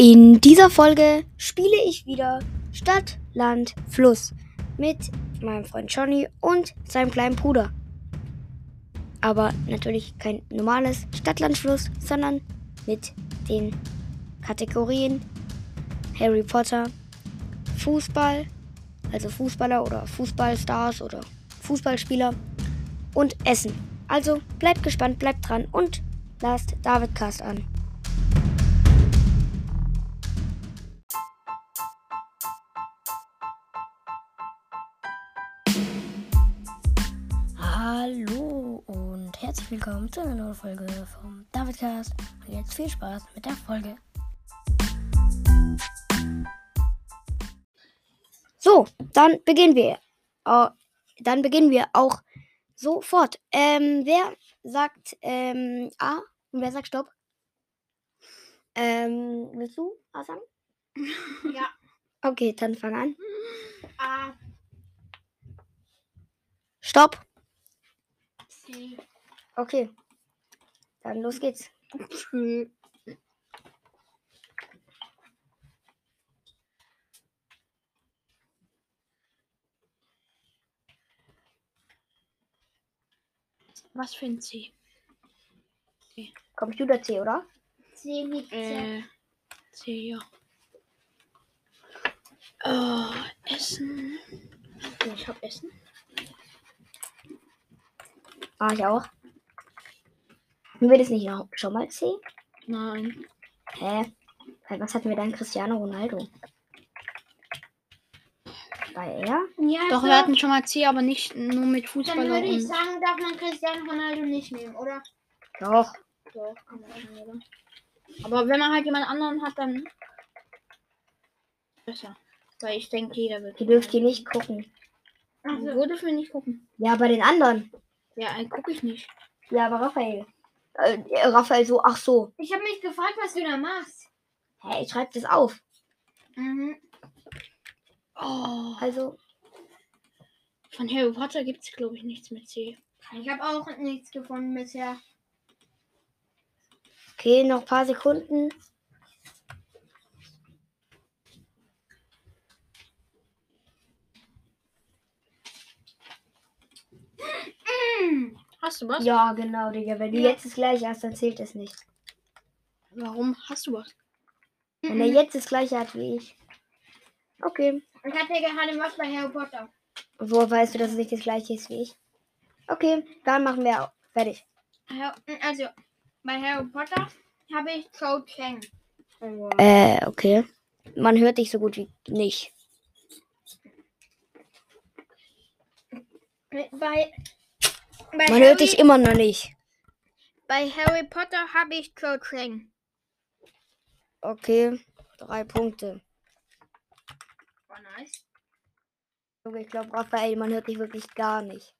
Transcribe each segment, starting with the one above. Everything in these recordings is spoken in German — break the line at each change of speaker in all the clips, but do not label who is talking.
In dieser Folge spiele ich wieder Stadt, Land, Fluss mit meinem Freund Johnny und seinem kleinen Bruder. Aber natürlich kein normales Stadt, Land, Fluss, sondern mit den Kategorien Harry Potter, Fußball, also Fußballer oder Fußballstars oder Fußballspieler und Essen. Also bleibt gespannt, bleibt dran und lasst David Cast an. Herzlich willkommen zu einer neuen Folge vom Davidcast. Und jetzt viel Spaß mit der Folge. So, dann beginnen wir. Äh, dann beginnen wir auch sofort. Ähm, wer sagt ähm, A und wer sagt Stopp? Ähm, willst du A sagen?
Ja.
Okay, dann fang an.
A,
Stopp.
C,
Okay. Dann los geht's.
Was für ein C?
Computer C, oder?
C mit C. Äh, C, ja. Oh, Essen. Ich hab Essen.
Ah, ich auch. Haben wir das nicht noch schon mal C?
Nein.
Hä? Was hatten wir dann? Cristiano Ronaldo? Bei er?
Ja, Doch, wir hatten schon mal C, aber nicht nur mit
Dann
Fußballer
würde ich
und...
sagen, darf man Cristiano Ronaldo nicht nehmen, oder?
Doch.
Doch, kann man schon, oder? Aber wenn man halt jemand anderen hat, dann... Besser. Weil ich denke, jeder wird...
Die dürft ihr nicht gucken.
Also,
Wo dürfen wir nicht gucken?
Ja, bei den anderen.
Ja, äh, gucke ich nicht.
Ja, aber Raphael. Äh, Raphael so, ach so.
ich habe mich gefragt, was du da machst.
Hä, ich schreibe das auf.
Mhm.
Oh,
Also,
von Harry Potter gibt es, glaube ich, nichts mit C.
Ich habe auch nichts gefunden bisher.
okay, noch ein paar Sekunden.
Hast du was?
Ja, genau, Digga. Wenn du
Ja.
jetzt das gleiche hast, dann zählt es nicht.
Warum hast du was?
Wenn er jetzt das gleiche hat wie ich. Okay.
Ich hatte gerade was bei Harry Potter.
Wo weißt du, dass es nicht das gleiche ist wie ich? Okay, dann machen wir auch. Fertig.
Also, bei Harry Potter habe ich Cho Chang.
Äh, okay. Man hört dich so gut wie nicht.
Bei, bei,
Man
Harry,
hört dich immer noch nicht.
bei Harry Potter habe ich Cho Chang.
Okay, drei Punkte.
War nice.
Junge, Ich glaube, Raphael, man hört dich wirklich gar nicht.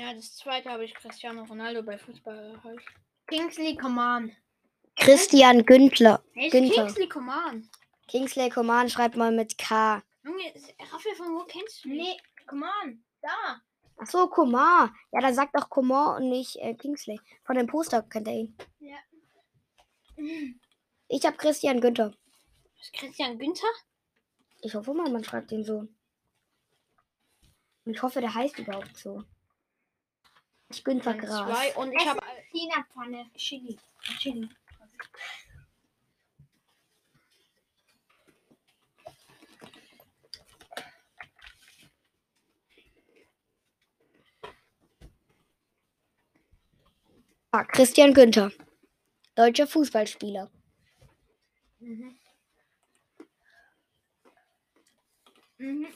Ja, das zweite habe ich Cristiano Ronaldo bei Fußball halt.
Kingsley Coman.
Christian Günther.
Hey,
Günther.
Kingsley Coman.
Kingsley Coman schreibt mal mit K.
Junge, Raphael, von wo kennst du den?
Nee, Coman. Da.
Ach so, Coman. Ja, dann sagt doch Coman und nicht äh, Kingsley. Von dem Poster kennt er ihn.
Ja.
Ich habe Christian Günther.
Ist Christian Günther?
Ich hoffe mal, man schreibt ihn so. Und ich hoffe, der heißt überhaupt so. Ich Günther
Eins,
Gras.
Zwei und ich habe. Chili. Chili.
Christian Günther. Deutscher Fußballspieler.
Mhm. Mhm.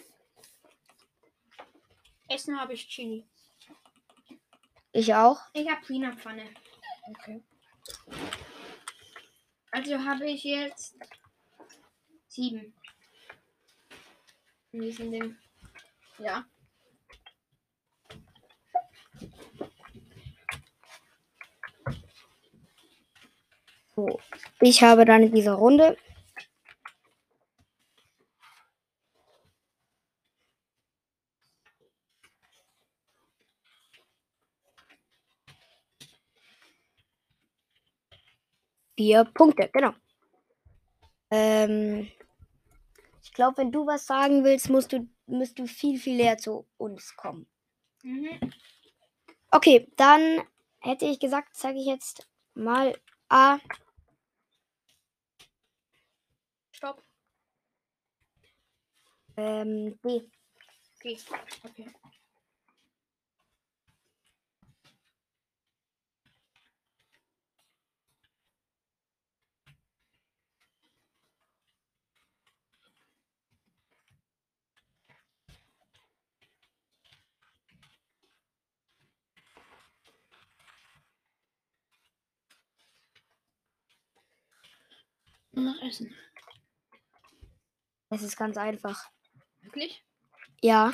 Essen habe ich Chili.
Ich auch.
Ich habe China-Pfanne.
Okay.
Also habe ich jetzt sieben. In diesem Ding.
Ja.
So. Ich habe dann in dieser Runde Vier Punkte, genau. Ähm, ich glaube, wenn du was sagen willst, musst du, musst du viel, viel näher zu uns kommen.
Mhm.
Okay, dann hätte ich gesagt, zeige ich jetzt mal A.
Stopp.
Ähm, B.
Okay. Okay. Nur noch Essen.
Es ist ganz einfach.
Wirklich?
Ja,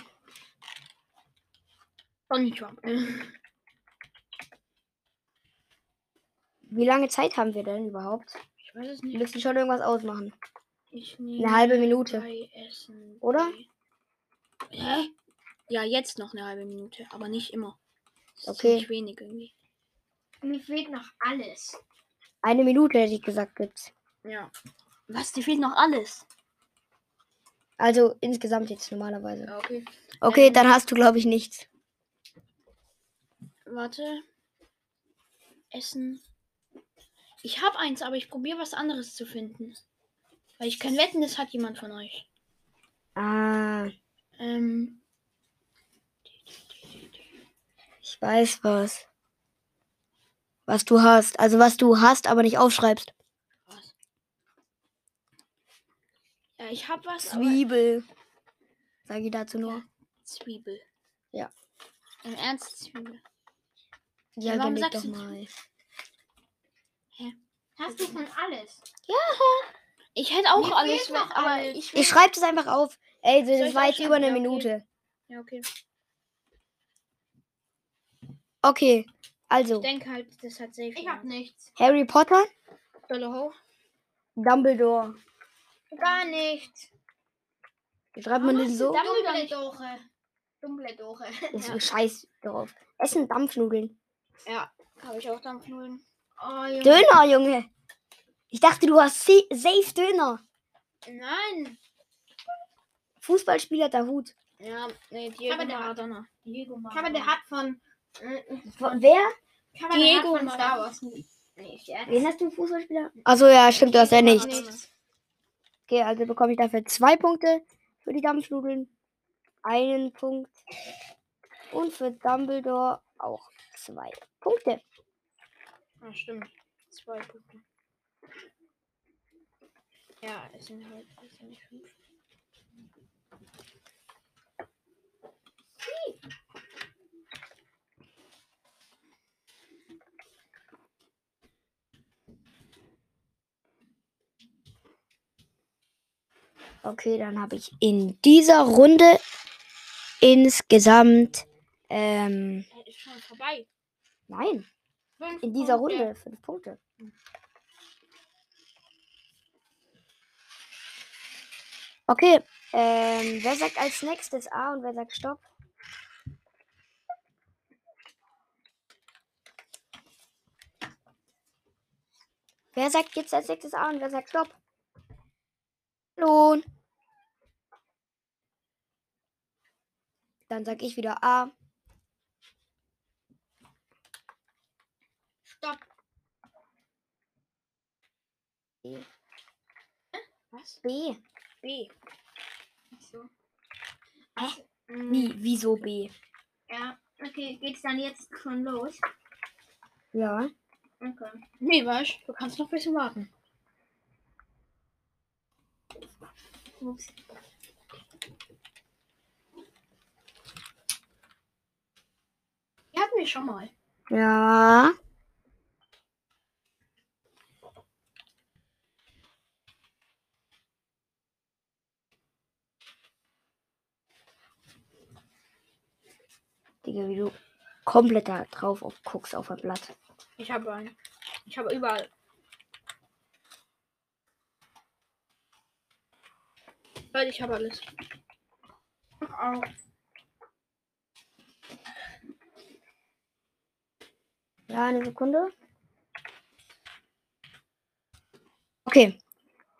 Trump.
wie lange Zeit haben wir denn überhaupt?
Ich weiß es
Wir
nicht.
müssen schon irgendwas ausmachen.
Ich nehme
halbe Minute. Oder?
Hä? Ja, jetzt noch eine halbe Minute, aber nicht immer. Das ist
Okay.
ziemlich wenig irgendwie.
Mir fehlt noch alles.
Eine Minute hätte ich gesagt gibt's.
Ja. Was? Dir fehlt noch alles.
Also insgesamt jetzt normalerweise.
Okay.
Okay,
Ähm.
dann hast du glaube ich nichts.
Warte. Essen. Ich habe eins, aber ich probiere was anderes zu finden. Weil ich kann wetten, das hat jemand von euch.
Ah,
Ähm,
ich weiß was. Was du hast. Also was du hast, aber nicht aufschreibst.
was? Ja, ich habe was,
Zwiebel. Sag ich dazu nur.
Zwiebel.
Ja.
Im Ernst Zwiebel.
Ja,
warum
überleg
sagst
doch
du
mal.
Hast du schon alles?
Ich hätte auch
Mir
alles,
fehlt noch
aber
alles.
ich
Ich schreibe das einfach auf. Ey,
Soll
das
ich
war jetzt
aufschreiben?
über eine
Ja, okay.
Minute.
Ja, okay.
Okay,
Ich
also
denke halt, das hat safe.
Ich hab nichts.
Harry Potter,
Dolle hoch.
Dumbledore.
Gar nichts.
Wie schreibt man den so?
Dumbledore. Dumbledore.
Das ist scheiß drauf. Essen Dampfnudeln.
Ja, habe ich auch Dampfnudeln.
Oh, Junge.
Döner, Junge. Ich dachte, du hast sa- safe Döner.
Nein.
Fußballspieler der Hut.
Ja, nee, Diego
Aber der hat-
Maradona.
Diego Aber der hat von. Äh,
Wer?
Diego
hat von Star
Maradona.
Wars. Nee.
Wen hast du Fußballspieler? Achso, ja, stimmt, du hast ja
Diego
nichts. Okay, also bekomme ich dafür zwei Punkte für die Dampfnudeln. Einen Punkt. Und für Dumbledore auch zwei Punkte.
Ah, stimmt. Zwei Punkte. Ja, es sind halt es sind fünf.
Okay, dann habe ich in dieser Runde insgesamt. Ähm,
ist schon vorbei.
nein,
Fünf
in dieser
Punkte.
Runde fünf Punkte. Okay, ähm, wer sagt als nächstes A und wer sagt Stopp? Wer sagt jetzt als nächstes A und wer sagt Stopp? Hallo. Dann sag ich wieder A.
Stopp.
B.
Was?
B.
B.
So.
Wie? Wieso B?
Ja, okay, geht's dann jetzt schon los?
Ja.
Okay.
Nee, weißt du, kannst noch ein bisschen warten.
Ups.
Hatten wir schon mal.
Ja. Digga, wie du komplett da drauf auf, guckst auf ein Blatt.
Ich habe einen. Ich habe überall. Weil ich habe alles.
Auch.
Ja, eine Sekunde. Okay.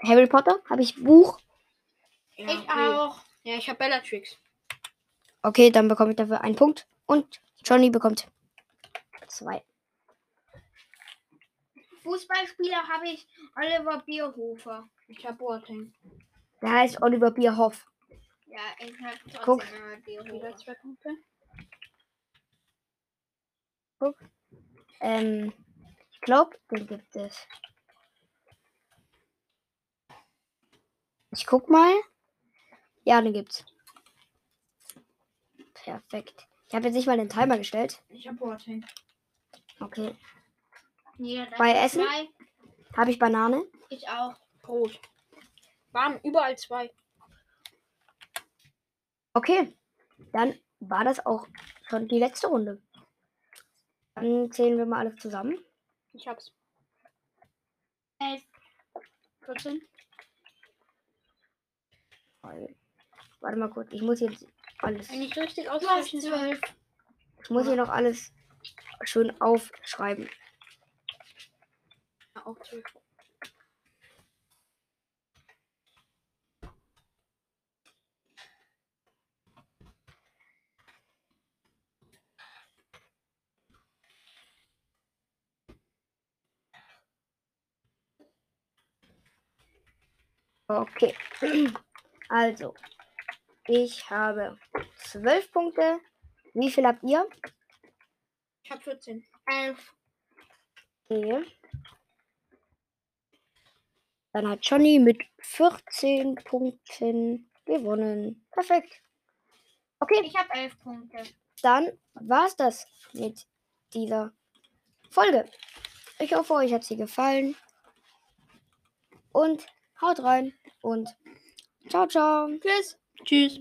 Harry Potter habe ich Buch.
Ja,
ich
okay.
auch.
Ja, ich habe Bellatrix.
Okay, dann bekomme ich dafür einen Punkt. Und Johnny bekommt zwei.
Fußballspieler habe ich Oliver Bierhofer.
Ich habe Boateng.
Der heißt Oliver Bierhoff.
Ja, ich habe trotzdem
Guck.
Wieder
Bierhofer.
zwei Punkte.
Ähm, ich glaube, den gibt es. Ich guck mal. Ja, den gibt's. Perfekt. Ich habe jetzt nicht mal den Timer gestellt.
Ich habe Boateng.
Okay.
Darf
Bei Essen? Habe ich Banane?
Ich auch.
Brot. Waren überall zwei.
Okay. Dann war das auch schon die letzte Runde. Dann zählen wir mal alles zusammen.
Ich hab's.
Elf. 14.
Weil- Warte mal kurz. Ich muss jetzt alles.
Wenn ich richtig ausrechnen
zwölf.
Ich muss hier noch alles schön aufschreiben.
Ja, auch
Okay. Also, ich habe zwölf Punkte. Wie viel habt ihr?
Ich habe 14.
Elf.
Okay. Dann hat Johnny mit 14 Punkten gewonnen. Perfekt. Okay,
Ich habe elf Punkte.
dann war's das mit dieser Folge. Ich hoffe, euch hat sie gefallen. Und haut rein und ciao, ciao.
Tschüss. Tschüss.